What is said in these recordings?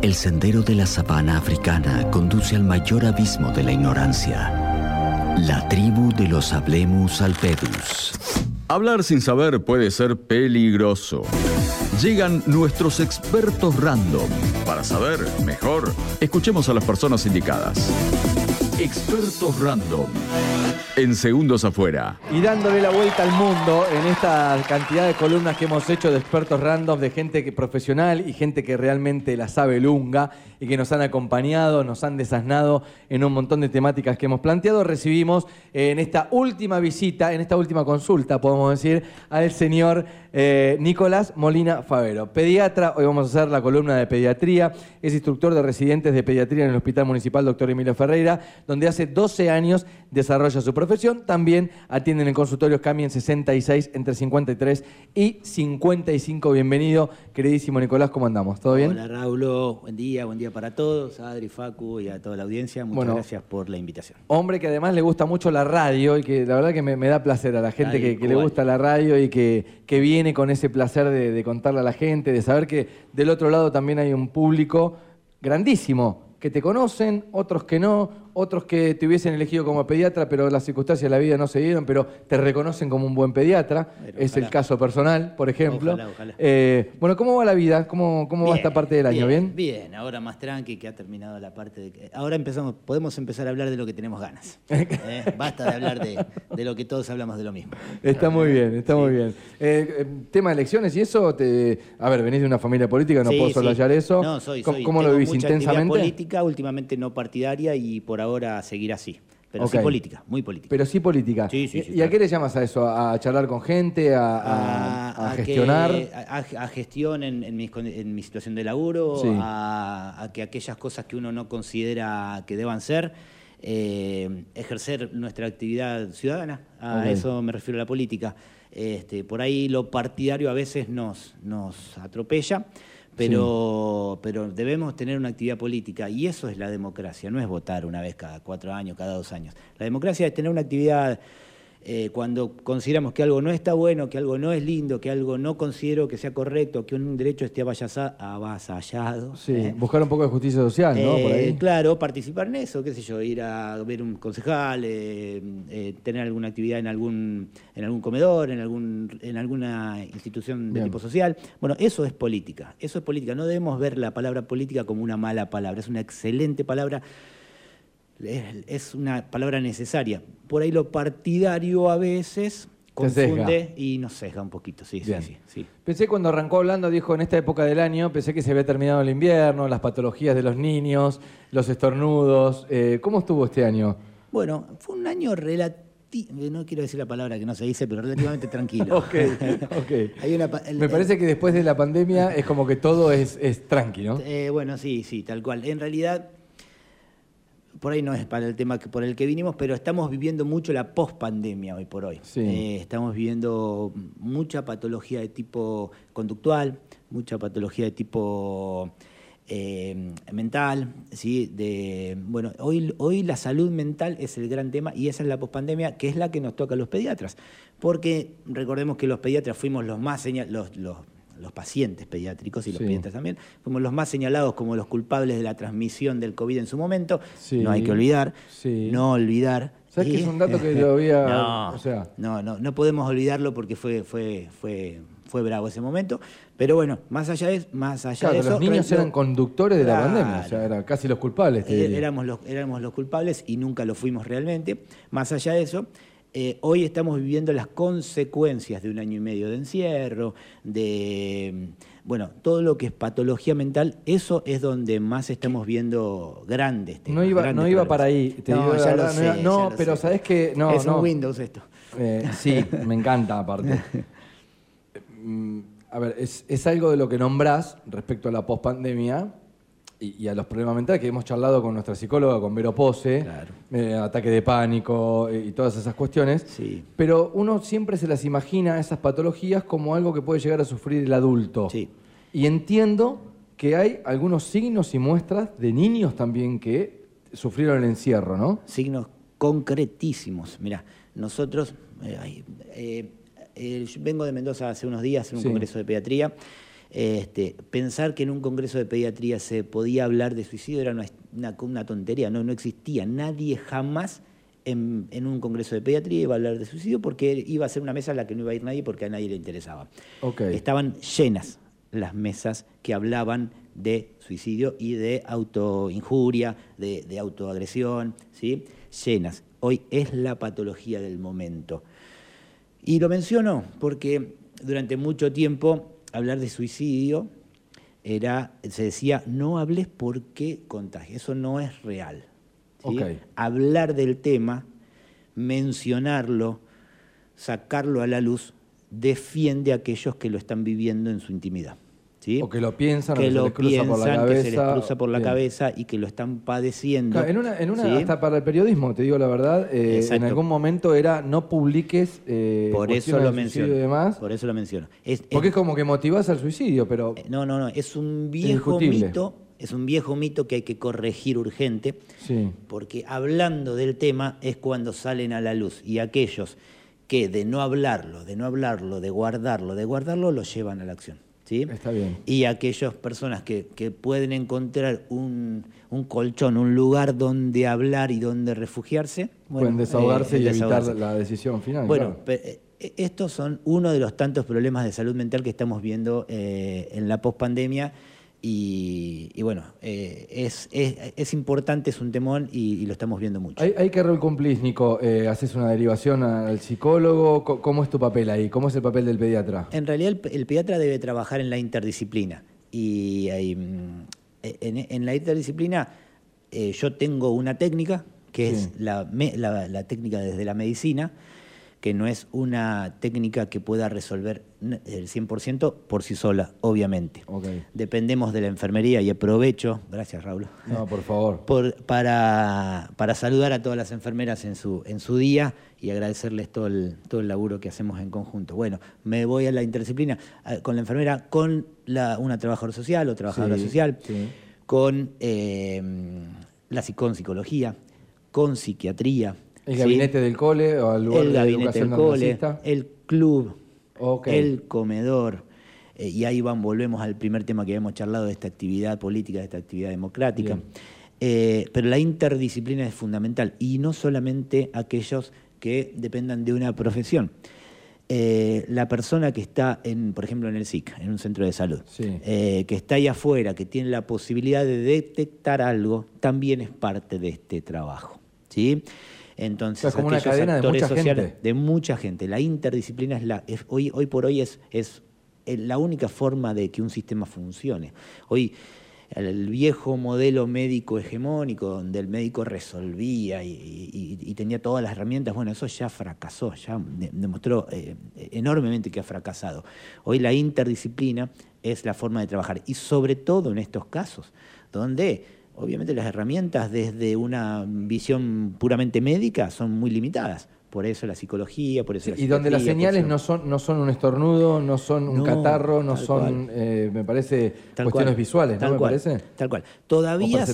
El sendero de la sabana africana conduce al mayor abismo de la ignorancia. La tribu de los Hablemus alpedus. Hablar sin saber puede ser peligroso. Llegan nuestros expertos random. Para saber mejor, escuchemos a las personas indicadas. Expertos random. En segundos afuera. Y dándole la vuelta al mundo en esta cantidad de columnas que hemos hecho de expertos random, de gente que, profesional y gente que realmente la sabe lunga y que nos han acompañado, nos han desasnado en un montón de temáticas que hemos planteado, recibimos en esta última visita, en esta última consulta, podemos decir, al señor eh, Nicolás Molina Favero, pediatra. Hoy vamos a hacer la columna de pediatría. Es instructor de residentes de pediatría en el Hospital Municipal Dr. Emilio Ferreira, donde hace 12 años desarrolla su profesión. También atienden en consultorios CAMI en 66, entre 53 y 55. Bienvenido, queridísimo Nicolás, ¿cómo andamos? ¿Todo bien? Hola Raúl, buen día, buen día para todos, a Adri, Facu y a toda la audiencia. Muchas gracias por la invitación. Hombre que además le gusta mucho la radio y que la verdad que me, da placer a la gente que, le gusta la radio y que, que viene con ese placer de, de contarle a la gente, de saber que del otro lado también hay un público grandísimo que te conocen, otros que no, otros que te hubiesen elegido como pediatra, pero las circunstancias de la vida no se dieron, pero te reconocen como un buen pediatra. es el caso personal, por ejemplo. Eh, bueno, ¿cómo va la vida? ¿Cómo, cómo va esta parte del año? ¿Bien? Bien, ahora más tranqui, que ha terminado la parte de... Ahora empezamos, podemos empezar a hablar de lo que tenemos ganas. Eh, basta de hablar de, lo que todos hablamos de lo mismo. Está muy bien, está muy bien. Eh, tema de elecciones y eso, te... a ver, venís de una familia política, no puedo soslayar eso. No, soy, soy. ¿Cómo, lo vivís intensamente? política, últimamente no partidaria y por ahora ahora seguir así. Pero sí política, muy política. Pero sí política. ¿Y, a qué le llamas a eso? ¿A charlar con gente? ¿A, gestionar? a, gestión en, mi, situación de laburo, a, que aquellas cosas que uno no considera que deban ser, eh, ejercer nuestra actividad ciudadana. A eso me refiero a la política. Este, por ahí lo partidario a veces nos, nos atropella pero, pero debemos tener una actividad política y eso es la democracia, no es votar una vez cada cuatro años, cada dos años. La democracia es tener una actividad eh, cuando consideramos que algo no está bueno, que algo no es lindo, que algo no considero que sea correcto, que un derecho esté avasallado. Sí, ¿eh? buscar un poco de justicia social, ¿no? Eh, claro, participar en eso, qué sé yo, ir a ver un concejal, tener alguna actividad en algún, en algún comedor, en, algún, en alguna institución de tipo social. Bueno, eso es política, eso es política. No debemos ver la palabra política como una mala palabra, es una excelente palabra es una palabra necesaria. Por ahí lo partidario a veces confunde y nos sesga un poquito, sí, sí, sí, Pensé cuando arrancó hablando, dijo en esta época del año, pensé que se había terminado el invierno, las patologías de los niños, los estornudos. Eh, ¿Cómo estuvo este año? Bueno, fue un año relativo no quiero decir la palabra que no se dice, pero relativamente tranquilo. ok, ok. Me parece que después de la pandemia es como que todo es, es tranquilo. Eh, bueno, sí, sí, tal cual. En realidad, por ahí no es para el tema por el que vinimos, pero estamos viviendo mucho la pospandemia hoy por hoy. Eh, estamos viviendo mucha patología de tipo conductual, mucha patología de tipo eh, mental, ¿sí? De, bueno, hoy, hoy la salud mental es el gran tema y esa es la pospandemia, que es la que nos toca a los pediatras. Porque recordemos que los pediatras fuimos los más los, los los pacientes pediátricos y los pediatras también, fuimos los más señalados como los culpables de la transmisión del COVID en su momento. No hay que olvidar, no olvidar. ¿Sabes que es un dato que lo había... no, o sea... no, no, no podemos olvidarlo porque fue, fue, fue, fue bravo ese momento. Pero bueno, más allá de, más allá de eso... los niños eran conductores de la pandemia, o sea, eran casi los culpables. Eh, éramos, los, éramos los culpables y nunca lo fuimos realmente. Más allá de eso, eh, hoy estamos viviendo las consecuencias de un año y medio de encierro, de bueno, todo lo que es patología mental, eso es donde más estamos viendo grandes temas. No iba, no iba para ahí. no, ya lo sé, no, pero sabes que no, es un Windows esto. Eh, sí, me encanta aparte. Mm, a ver, es, es, algo de lo que nombrás respecto a la pospandemia y, a los problemas mentales que hemos charlado con nuestra psicóloga, con Vero Pose, eh, ataque de pánico eh, y todas esas cuestiones. Sí. Pero uno siempre se las imagina, esas patologías, como algo que puede llegar a sufrir el adulto. Sí. Y entiendo que hay algunos signos y muestras de niños también que sufrieron el encierro, ¿no? Signos concretísimos. Mira, nosotros, eh, vengo de Mendoza hace unos días en un congreso de pediatría Este, pensar que en un congreso de pediatría se podía hablar de suicidio era una, tontería, no, no existía. Nadie jamás en, un congreso de pediatría iba a hablar de suicidio porque iba a ser una mesa a la que no iba a ir nadie porque a nadie le interesaba. Estaban llenas las mesas que hablaban de suicidio y de autoinjuria, de, de autoagresión, ¿sí? llenas. Hoy es la patología del momento. Y lo menciono porque durante mucho tiempo hablar de suicidio era, se decía, no hables porque contagia. Eso no es real. Hablar del tema, mencionarlo, sacarlo a la luz, defiende a aquellos que lo están viviendo en su intimidad. O que lo piensan, que lo piensan, por la cabeza. que se les cruza por la cabeza y que lo están padeciendo. en una, en una hasta para el periodismo, te digo la verdad, eh, en algún momento era no publiques eh, por eso lo menciono, y demás. Por eso lo menciono. Porque es, como que motivas al suicidio, pero... Eh, no, no, no, es un viejo mito, es un viejo mito que hay que corregir urgente, sí. porque hablando del tema es cuando salen a la luz y aquellos que de no hablarlo, de no hablarlo, de guardarlo, de guardarlo, lo llevan a la acción. Está bien. Y aquellas personas que, pueden encontrar un, colchón, un lugar donde hablar y donde refugiarse. pueden desahogarse eh, y evitar la decisión final. Bueno, eh, estos son uno de los tantos problemas de salud mental que estamos viendo eh, en la pospandemia y, bueno, eh, es, es, importante, es un temón y, lo estamos viendo mucho. ¿Hay, qué rol cumplís, Nico? Eh, ¿Haces una derivación al psicólogo? ¿Cómo es tu papel ahí? ¿Cómo es el papel del pediatra? En realidad el, pediatra debe trabajar en la interdisciplina. Y mm, en, la interdisciplina eh, yo tengo una técnica, que es la, la técnica desde la medicina, que no es una técnica que pueda resolver el 100% por sí sola, obviamente. Dependemos de la enfermería y aprovecho, gracias Raúl. No, por favor. para, para, saludar a todas las enfermeras en su, en su día y agradecerles todo el, todo el laburo que hacemos en conjunto. Bueno, me voy a la interdisciplina con la enfermera, con la, una trabajadora social o trabajadora social, con eh, la con psicología, con psiquiatría, ¿El gabinete del cole o el lugar el gabinete del cole, el club, el comedor. Eh, y ahí van, volvemos al primer tema que habíamos charlado de esta actividad política, de esta actividad democrática. Eh, pero la interdisciplina es fundamental y no solamente aquellos que dependan de una profesión. Eh, la persona que está, en, por ejemplo, en el SIC, en un centro de salud, que está ahí afuera, que tiene la posibilidad de detectar algo, también es parte de este trabajo. ¿sí? Entonces, como una cadena de mucha gente. De mucha gente. La interdisciplina es la, hoy, hoy por hoy es, es la única forma de que un sistema funcione. Hoy el viejo modelo médico hegemónico, donde el médico resolvía y, tenía todas las herramientas, bueno, eso ya fracasó, ya demostró eh, enormemente que ha fracasado. Hoy la interdisciplina es la forma de trabajar y sobre todo en estos casos, donde obviamente las herramientas desde una visión puramente médica son muy limitadas. Por eso la psicología, por eso la Y donde las señales no son, no son un estornudo, no son un catarro, no son, eh, me parece, cuestiones visuales, ¿no? me parece. Tal cual. Todavía,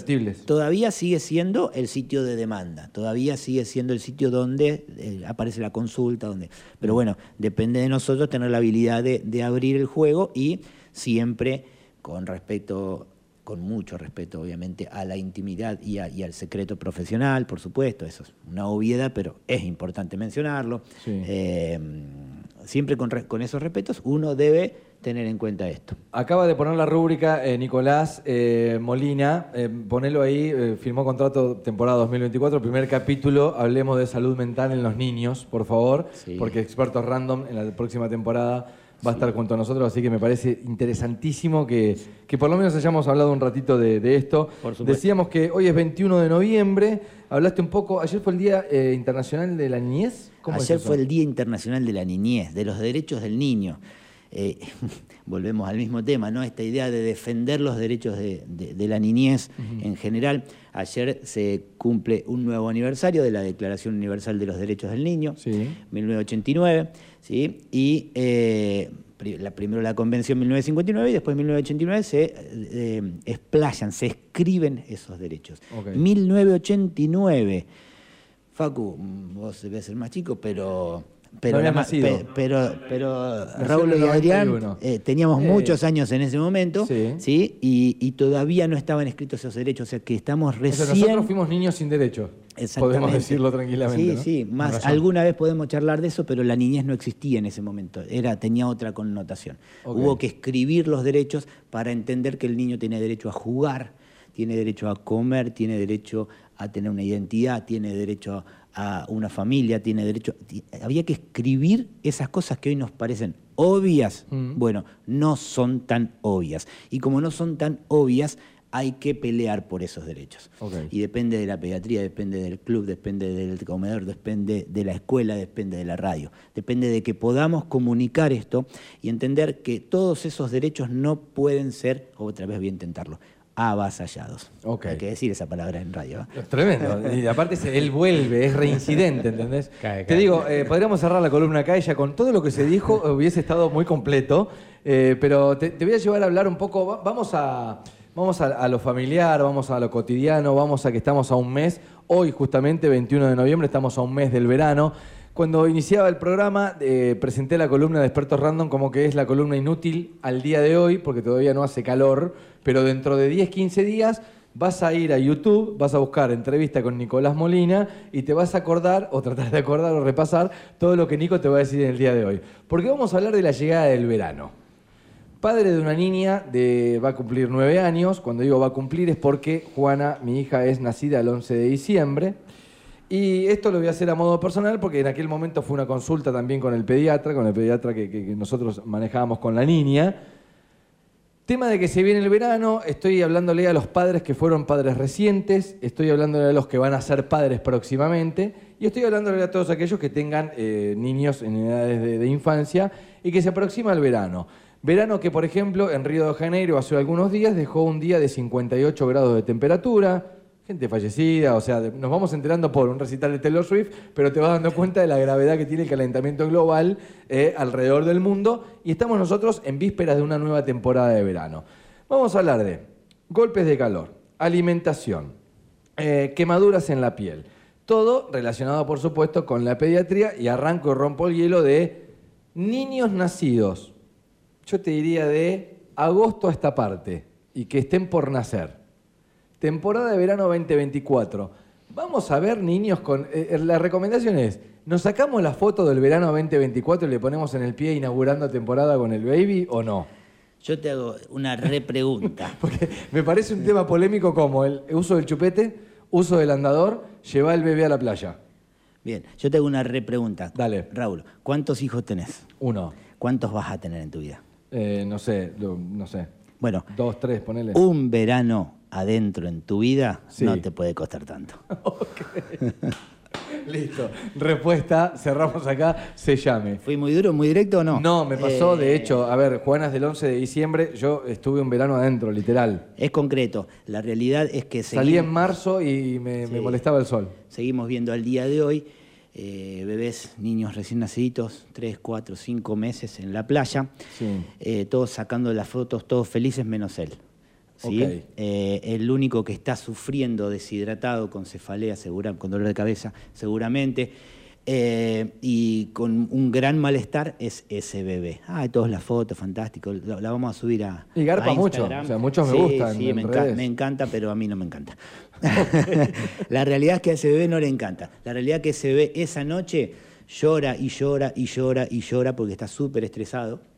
todavía sigue siendo el sitio de demanda, todavía sigue siendo el sitio donde eh, aparece la consulta, donde. Pero bueno, depende de nosotros tener la habilidad de, de abrir el juego y siempre con respecto con mucho respeto, obviamente, a la intimidad y, al secreto profesional, por supuesto, eso es una obviedad, pero es importante mencionarlo. Eh, siempre con, esos respetos, uno debe tener en cuenta esto. Acaba de poner la rúbrica eh, Nicolás eh, Molina, ponelo ahí, firmó contrato temporada 2024, primer capítulo, hablemos de salud mental en los niños, por favor, porque expertos random en la próxima temporada va a estar junto a nosotros, así que me parece interesantísimo que, por lo menos hayamos hablado un ratito de, esto. Decíamos que hoy es 21 de noviembre, hablaste un poco, ayer fue el Día eh, Internacional de la Niñez. ayer fue el Día Internacional de la Niñez, de los derechos del niño. Eh, volvemos al mismo tema, ¿no? Esta idea de defender los derechos de, la niñez en general. Ayer se cumple un nuevo aniversario de la Declaración Universal de los Derechos del Niño, 1989, ¿sí? y eh, la, primero la Convención 1959 y después 1989 se eh, explayan, se escriben esos derechos. 1989, Facu, vos debes ser más chico, pero pero, pero, pero Raúl y Adrián eh, teníamos muchos años en ese momento, sí. Y, todavía no estaban escritos esos derechos, o sea que estamos recién... nosotros fuimos niños sin derecho. Podemos decirlo tranquilamente. Sí, sí, más alguna vez podemos charlar de eso, pero la niñez no existía en ese momento, era, tenía otra connotación. Hubo que escribir los derechos para entender que el niño tiene derecho a jugar, tiene derecho a comer, tiene derecho a tener una identidad, tiene derecho a a una familia, tiene derecho. Había que escribir esas cosas que hoy nos parecen obvias. Mm. Bueno, no son tan obvias. Y como no son tan obvias, hay que pelear por esos derechos. Y depende de la pediatría, depende del club, depende del comedor, depende de la escuela, depende de la radio. Depende de que podamos comunicar esto y entender que todos esos derechos no pueden ser, otra vez voy a intentarlo, avasallados. Hay que decir esa palabra en radio. Es tremendo. Y aparte él vuelve, es reincidente, ¿entendés? Te digo, eh, podríamos cerrar la columna acá, ella con todo lo que se dijo hubiese estado muy completo, eh, pero te, voy a llevar a hablar un poco, vamos a... Vamos a, lo familiar, vamos a lo cotidiano, vamos a que estamos a un mes. Hoy, justamente, 21 de noviembre, estamos a un mes del verano. Cuando iniciaba el programa, eh, presenté la columna de Expertos Random como que es la columna inútil al día de hoy, porque todavía no hace calor, pero dentro de 10, 15 días vas a ir a YouTube, vas a buscar entrevista con Nicolás Molina y te vas a acordar, o tratar de acordar o repasar, todo lo que Nico te va a decir en el día de hoy. Porque vamos a hablar de la llegada del verano. Padre de una niña de va a cumplir nueve años, cuando digo va a cumplir es porque Juana, mi hija, es nacida el 11 de diciembre. Y esto lo voy a hacer a modo personal porque en aquel momento fue una consulta también con el pediatra, con el pediatra que, nosotros manejábamos con la niña. Tema de que se viene el verano, estoy hablándole a los padres que fueron padres recientes, estoy hablándole a los que van a ser padres próximamente y estoy hablándole a todos aquellos que tengan eh, niños en edades de, de infancia y que se aproxima el verano. Verano que, por ejemplo, en Río de Janeiro hace algunos días dejó un día de 58 grados de temperatura, gente fallecida, o sea, nos vamos enterando por un recital de Taylor Swift, pero te vas dando cuenta de la gravedad que tiene el calentamiento global eh, alrededor del mundo y estamos nosotros en vísperas de una nueva temporada de verano. Vamos a hablar de golpes de calor, alimentación, eh, quemaduras en la piel, todo relacionado por supuesto con la pediatría y arranco y rompo el hielo de niños nacidos, yo te diría de agosto a esta parte y que estén por nacer temporada de verano 2024. Vamos a ver niños con... Eh, eh, la recomendación es, ¿nos sacamos la foto del verano 2024 y le ponemos en el pie inaugurando temporada con el baby o no? Yo te hago una repregunta. Porque me parece un tema polémico como el uso del chupete, uso del andador, llevar el bebé a la playa. Bien, yo te hago una repregunta. Dale. Raúl, ¿cuántos hijos tenés? Uno. ¿Cuántos vas a tener en tu vida? Eh, no sé, no sé. Bueno. Dos, tres, ponele. Un verano adentro en tu vida, no te puede costar tanto. Listo. Respuesta, cerramos acá, se llame. ¿Fui muy duro, muy directo o no? No, me pasó, de eh, hecho, a ver, Juanas del 11 de diciembre, yo estuve un verano adentro, literal. Es concreto. La realidad es que... Salí en marzo y me, molestaba el sol. Seguimos viendo al día de hoy eh, bebés, niños recién nacidos, 3, 4, 5 meses en la playa, eh, todos sacando las fotos, todos felices menos él. Eh, el único que está sufriendo deshidratado con cefalea, con dolor de cabeza, seguramente, eh, y con un gran malestar es ese bebé. Ah, todas las fotos, fantástico, la, vamos a subir a. Y garpa mucho, o sea, muchos me gustan. Sí, me, me, encanta, pero a mí no me encanta. la realidad es que a ese bebé no le encanta. La realidad es que ese bebé esa noche llora y llora y llora y llora porque está súper estresado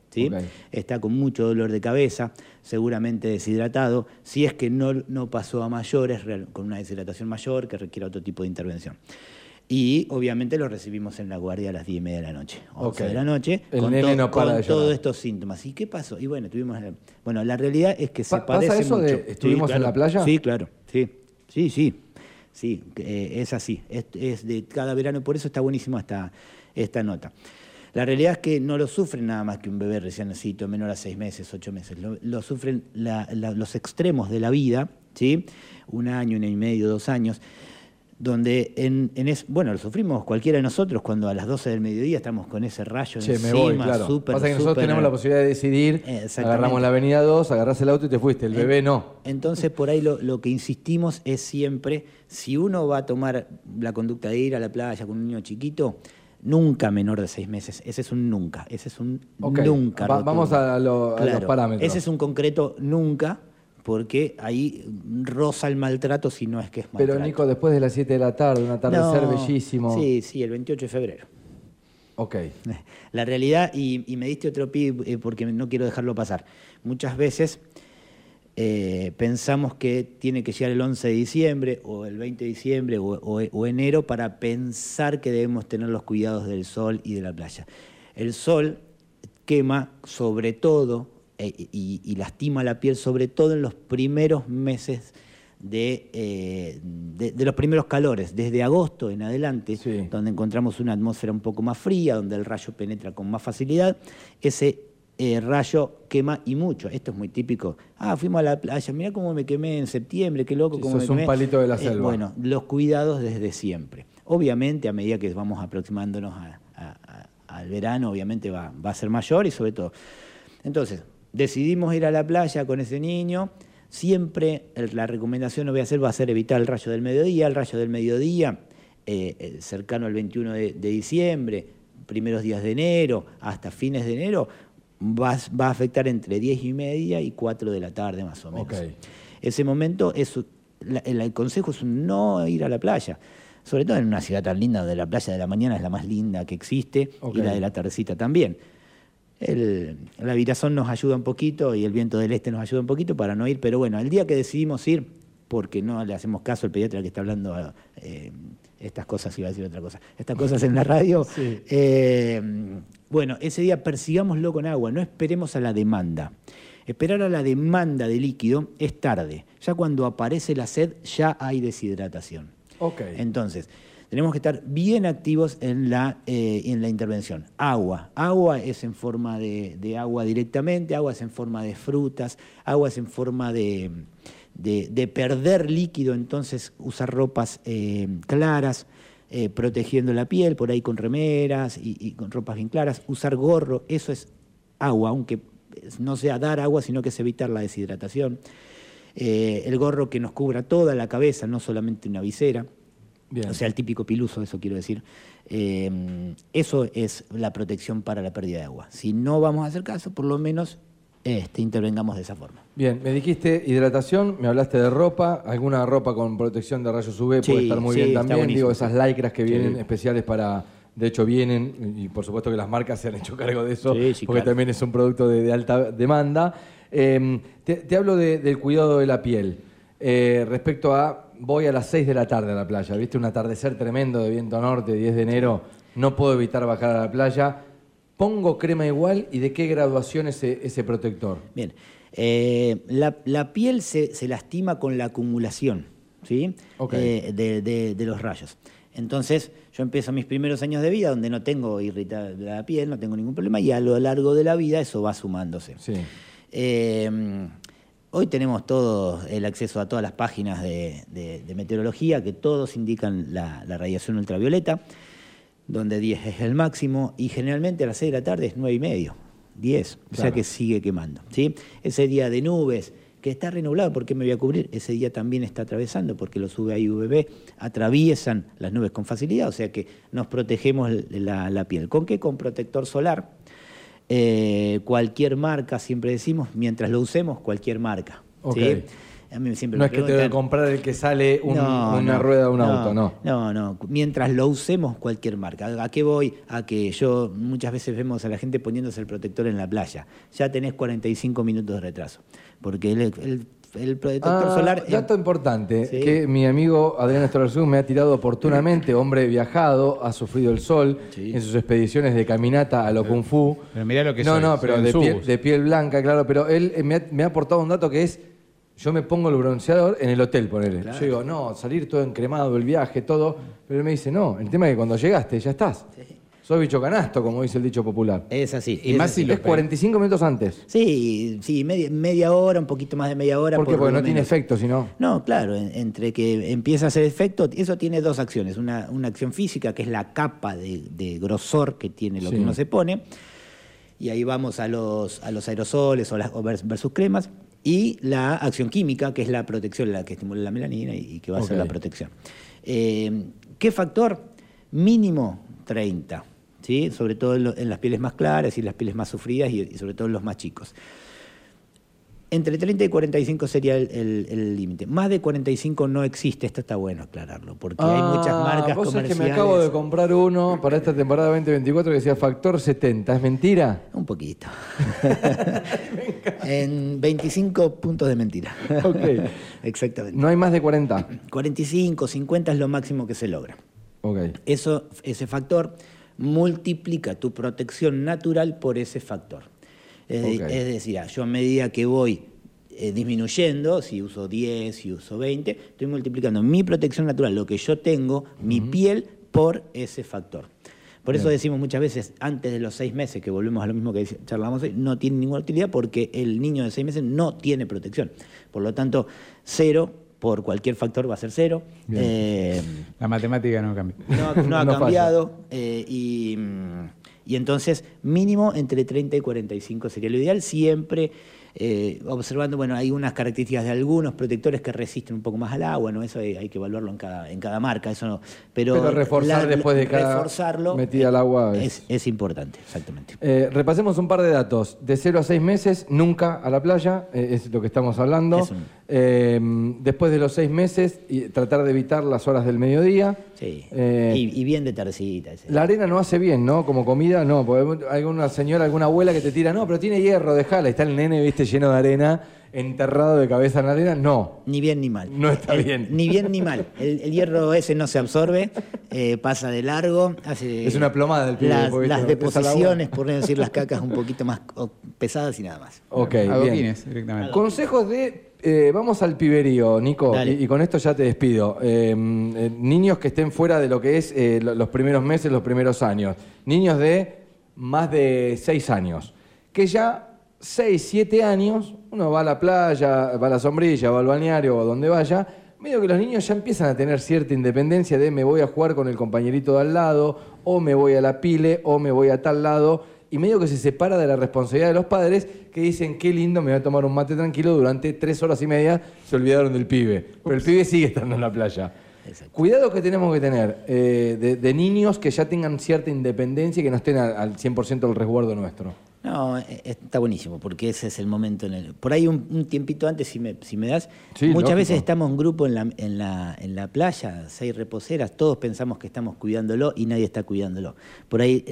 Está con mucho dolor de cabeza, seguramente deshidratado, si es que no, no pasó a mayores, con una deshidratación mayor que requiere otro tipo de intervención. Y obviamente lo recibimos en la guardia a las 10 y media de la noche, 11 de la noche, con, todos estos síntomas. ¿Y qué pasó? Y bueno, tuvimos. Bueno, la realidad es que se parece eso mucho. ¿Estuvimos en la playa? Sí, claro. Sí, sí, sí. Sí, eh, es así. Es, es, de cada verano, por eso está buenísimo esta, esta nota. La realidad es que no lo sufren nada más que un bebé recién nacido, menor a seis meses, ocho meses. Lo, sufren los extremos de la vida, ¿sí? Un año, un año y medio, dos años donde en, es, bueno, lo sufrimos cualquiera de nosotros cuando a las 12 del mediodía estamos con ese rayo che, encima, me voy, claro. Pasa que nosotros tenemos la posibilidad de decidir, agarramos la avenida 2, agarrás el auto y te fuiste, el bebé no. Entonces por ahí lo, lo, que insistimos es siempre, si uno va a tomar la conducta de ir a la playa con un niño chiquito, nunca menor de seis meses. Ese es un nunca. Ese es un nunca. vamos a, los parámetros. Ese es un concreto nunca, porque ahí roza el maltrato si no es que es maltrato. Pero Nico, después de las 7 de la tarde, un atardecer bellísimo. Sí, sí, el 28 de febrero. Ok. La realidad, y, me diste otro pie eh, porque no quiero dejarlo pasar. Muchas veces eh, pensamos que tiene que llegar el 11 de diciembre o el 20 de diciembre o, enero para pensar que debemos tener los cuidados del sol y de la playa. El sol quema sobre todo eh, y, lastima la piel sobre todo en los primeros meses eh, de, de, los primeros calores, desde agosto en adelante, donde encontramos una atmósfera un poco más fría, donde el rayo penetra con más facilidad, ese eh, rayo quema y mucho. Esto es muy típico. Ah, fuimos a la playa, mira cómo me quemé en septiembre, qué loco. cómo me un palito de la eh, selva. bueno, los cuidados desde siempre. Obviamente, a medida que vamos aproximándonos al verano, obviamente va, va a ser mayor y sobre todo. Entonces, decidimos ir a la playa con ese niño. Siempre la recomendación, no voy a hacer, va a ser evitar el rayo del mediodía. El rayo del mediodía, eh, cercano al 21 de, diciembre, primeros días de enero, hasta fines de enero, va, a afectar entre 10 y media y 4 de la tarde más o menos. Ese momento, es, el, consejo es no ir a la playa, sobre todo en una ciudad tan linda donde la playa de la mañana es la más linda que existe y la de la tardecita también. El, la virazón nos ayuda un poquito y el viento del este nos ayuda un poquito para no ir, pero bueno, el día que decidimos ir, porque no le hacemos caso al pediatra que está hablando eh, estas cosas, iba a decir otra cosa, estas cosas en la radio, eh, bueno, ese día persigámoslo con agua, no esperemos a la demanda. Esperar a la demanda de líquido es tarde. Ya cuando aparece la sed, ya hay deshidratación. Okay. Entonces, tenemos que estar bien activos en la, eh, en la intervención. Agua. Agua es en forma de, agua directamente, agua es en forma de frutas, agua es en forma de, de, perder líquido, entonces usar ropas eh, claras. Eh, protegiendo la piel, por ahí con remeras y, con ropas bien claras, usar gorro, eso es agua, aunque no sea dar agua, sino que es evitar la deshidratación. Eh, el gorro que nos cubra toda la cabeza, no solamente una visera, o sea, el típico piluso, eso quiero decir. Eh, eso es la protección para la pérdida de agua. Si no vamos a hacer caso, por lo menos este, intervengamos de esa forma. Bien, me dijiste hidratación, me hablaste de ropa, alguna ropa con protección de rayos UV puede estar muy bien también, digo, esas lycras que vienen especiales para, de hecho vienen, y por supuesto que las marcas se han hecho cargo de eso, porque también es un producto de, alta demanda. Em, te, hablo del cuidado de la piel. Eh, respecto a, voy a las 6 de la tarde a la playa, viste un atardecer tremendo de viento norte, 10 de enero, no puedo evitar bajar a la playa pongo crema igual y de qué graduación ese, ese protector? Bien, eh, la, piel se, lastima con la acumulación ¿sí? Eh, de, los rayos. Entonces, yo empiezo mis primeros años de vida donde no tengo irritada la piel, no tengo ningún problema, y a lo largo de la vida eso va sumándose. Eh, hoy tenemos todo el acceso a todas las páginas de, meteorología que todos indican la, la radiación ultravioleta donde 10 es el máximo, y generalmente a las 6 de la tarde es 9 y medio, 10, o sea que sigue quemando. ¿sí? Ese día de nubes, que está renublado, ¿por qué me voy a cubrir? Ese día también está atravesando, porque los UVA y UVB atraviesan las nubes con facilidad, o sea que nos protegemos la, piel. ¿Con qué? Con protector solar. Eh, cualquier marca, siempre decimos, mientras lo usemos, cualquier marca. ¿sí? No es que te que comprar el que sale una rueda de un auto, no. No, no. Mientras lo usemos cualquier marca. ¿A qué voy? A que yo muchas veces vemos a la gente poniéndose el protector en la playa. Ya tenés 45 minutos de retraso. Porque el, el, protector ah, solar. Dato importante, que mi amigo Adrián Estorazú me ha tirado oportunamente, hombre viajado, ha sufrido el sol en sus expediciones de caminata a lo Kung Fu. Pero mirá lo que No, no, pero de piel, blanca, claro. Pero él me ha aportado un dato que es yo me pongo el bronceador en el hotel, ponele. Yo digo, no, salir todo encremado, el viaje, todo. Pero él me dice, no, el tema es que cuando llegaste ya estás. Sí. Soy bicho canasto, como dice el dicho popular. Es así. Y más si es 45 minutos antes. Sí, sí, media, hora, un poquito más de media hora. ¿Por qué? Porque no tiene efecto, si no. No, claro, entre que empieza a hacer efecto, eso tiene dos acciones. Una, acción física, que es la capa de, grosor que tiene lo que uno se pone. Y ahí vamos a los, a los aerosoles o, las, o versus cremas y la acción química, que es la protección, la que estimula la melanina y, que va a ser la protección. Eh, ¿Qué factor? Mínimo 30. ¿sí? sobre todo en, las pieles más claras y las pieles más sufridas y, y sobre todo en los más chicos. Entre 30 y 45 sería el límite. Más de 45 no existe, esto está bueno aclararlo, porque hay muchas ah, marcas vos comerciales. Es que me acabo de comprar uno para esta temporada 2024 que decía factor 70, ¿es mentira? Un poquito. en 25 puntos de mentira. Ok. Exactamente. No hay más de 40. 45, 50 es lo máximo que se logra. Ok. Eso, ese factor multiplica tu protección natural por ese factor. Es, decir, yo a medida que voy eh, disminuyendo, si uso 10, si uso 20, estoy multiplicando mi protección natural, lo que yo tengo, mi piel, por ese factor. Por eso decimos muchas veces, antes de los seis meses, que volvemos a lo mismo que charlamos hoy, no tiene ninguna utilidad porque el niño de seis meses no tiene protección. Por lo tanto, cero por cualquier factor va a ser cero. Eh, La matemática no cambia. No, ha cambiado. Eh, y. Y entonces, mínimo entre 30 y 45 sería lo ideal, siempre eh, observando, bueno, hay unas características de algunos protectores que resisten un poco más al agua, ¿no? Eso hay, que evaluarlo en cada, en cada marca, eso no. Pero, reforzar después de cada reforzarlo metida al agua es, es, importante, exactamente. Eh, repasemos un par de datos. De 0 a 6 meses, nunca a la playa, eh, es lo que estamos hablando. Después de los 6 meses, tratar de evitar las horas del mediodía. Sí, y, bien de tercita. La arena no hace bien, ¿no? Como comida, no. Porque alguna señora, alguna abuela que te tira, no, pero tiene hierro, déjala. Está el nene, viste, lleno de arena, enterrado de cabeza en la arena, no. Ni bien ni mal. No está bien. Ni bien ni mal. El, hierro ese no se absorbe, eh, pasa de largo. Hace, es una plomada del pibe. Las, deposiciones, por no decir las cacas, un poquito más pesadas y nada más. Ok, bien. Consejos de eh, vamos al piberío, Nico, y, con esto ya te despido. Eh, niños que estén fuera de lo que es los primeros meses, los primeros años. Niños de más de seis años, que ya 6, 7 años, uno va a la playa, va a la sombrilla, va al balneario o donde vaya, medio que los niños ya empiezan a tener cierta independencia de me voy a jugar con el compañerito de al lado, o me voy a la pile, o me voy a tal lado, y medio que se separa de la responsabilidad de los padres que dicen, qué lindo, me voy a tomar un mate tranquilo, durante tres horas y media se olvidaron del pibe, pero el pibe sigue estando en la playa. Cuidado que tenemos que tener eh, de, niños que ya tengan cierta independencia y que no estén al 100% del resguardo nuestro. No, e, está buenísimo, porque ese es el momento en el... Por ahí un, tiempito antes, si me, si me das, muchas veces estamos en grupo en la, en, la, en la playa, seis reposeras, todos pensamos que estamos cuidándolo y nadie está cuidándolo. Por ahí,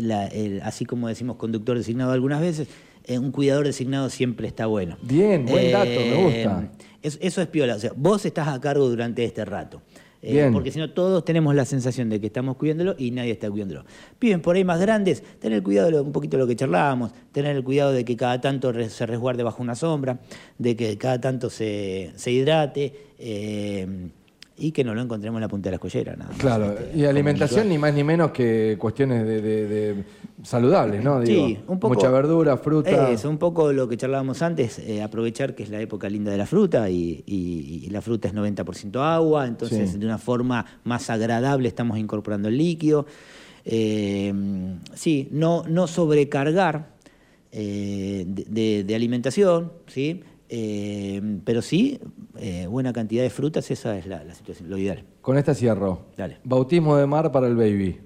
así como decimos conductor designado algunas veces, eh, un cuidador designado siempre está bueno. Bien, buen dato, me gusta. Eh, eso es piola, o sea, vos estás a cargo durante este rato. Eh, porque si no, todos tenemos la sensación de que estamos cuidándolo y nadie está cuidándolo. Piden por ahí más grandes, tener cuidado de un poquito de lo que charlábamos, tener el cuidado de que cada tanto se resguarde bajo una sombra, de que cada tanto se, se hidrate. Eh, y que no lo encontremos en la punta de la escollera. Nada claro, este, y alimentación ni más ni menos que cuestiones de, saludables, ¿no? sí, un poco. Mucha verdura, fruta. Es un poco lo que charlábamos antes, eh, aprovechar que es la época linda de la fruta y, la fruta es 90% agua, entonces de una forma más agradable estamos incorporando el líquido. Eh, sí, no, no sobrecargar eh, de, alimentación, ¿sí? Pero sí, buena cantidad de frutas, esa es la, situación, lo ideal. Con esta cierro. Dale. Bautismo de mar para el baby.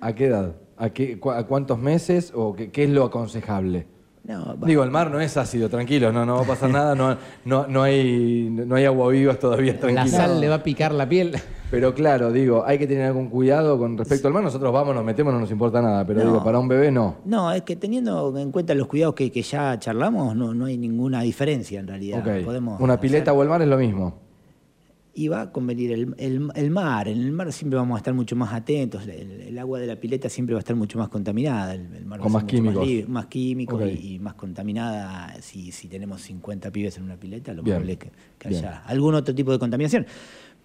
¿A qué edad? ¿A, qué, a cuántos meses o qué, qué es lo aconsejable? Digo, el mar no es ácido, tranquilo, no, no va a pasar nada, no, no, no, hay, no hay agua vivas todavía, tranquilo. La sal le va a picar la piel. Pero claro, digo, hay que tener algún cuidado con respecto al mar. Nosotros vamos, nos metemos, no nos importa nada, pero digo, para un bebé no. No, es que teniendo en cuenta los cuidados que, ya charlamos, no, no hay ninguna diferencia en realidad. Podemos Una pileta o el mar es lo mismo y va a convenir el, el, mar. En el mar siempre vamos a estar mucho más atentos. El, agua de la pileta siempre va a estar mucho más contaminada. El, mar Con más químicos. Más, químicos y, más contaminada. Si, si tenemos 50 pibes en una pileta, lo probable es que, que haya algún otro tipo de contaminación.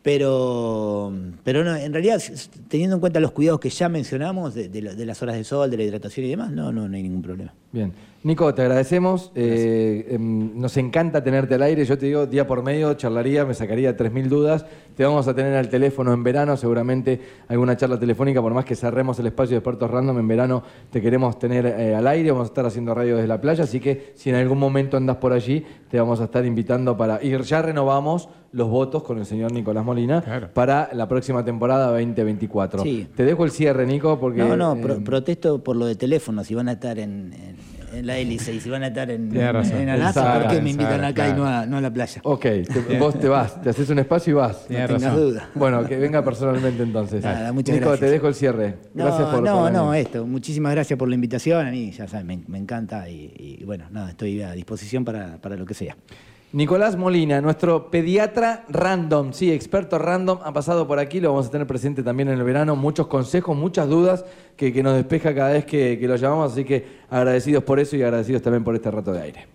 Pero, pero no, en realidad, teniendo en cuenta los cuidados que ya mencionamos de, de, las horas de sol, de la hidratación y demás, no, no, no hay ningún problema. Bien. Nico, te agradecemos. Eh, em, nos encanta tenerte al aire. Yo te digo, día por medio charlaría, me sacaría 3.000 dudas. Te vamos a tener al teléfono en verano, seguramente alguna charla telefónica, por más que cerremos el espacio de expertos random, en verano te queremos tener eh, al aire. Vamos a estar haciendo radio desde la playa, así que si en algún momento andas por allí, te vamos a estar invitando para ir. Ya renovamos los votos con el señor Nicolás Molina para la próxima temporada 2024. Sí. Te dejo el cierre, Nico, porque... No, no, pro- protesto por lo de teléfono, si van a estar en, en- en la hélice y si van a estar en, Tienes razón. en Alaska, ¿por qué me invitan acá y claro. no a, no a la playa? Ok, te- vos te vas, te haces un espacio y vas. No tengas razón. duda. Bueno, que venga personalmente entonces. Nada, muchas Nico, gracias. te dejo el cierre. Gracias no, por no, por no, esto. Muchísimas gracias por la invitación. A mí, ya saben, me, me encanta y, y, bueno, nada, estoy a disposición para, para lo que sea. Nicolás Molina, nuestro pediatra random, sí, experto random, ha pasado por aquí, lo vamos a tener presente también en el verano, muchos consejos, muchas dudas que, que nos despeja cada vez que, que lo llamamos, así que agradecidos por eso y agradecidos también por este rato de aire.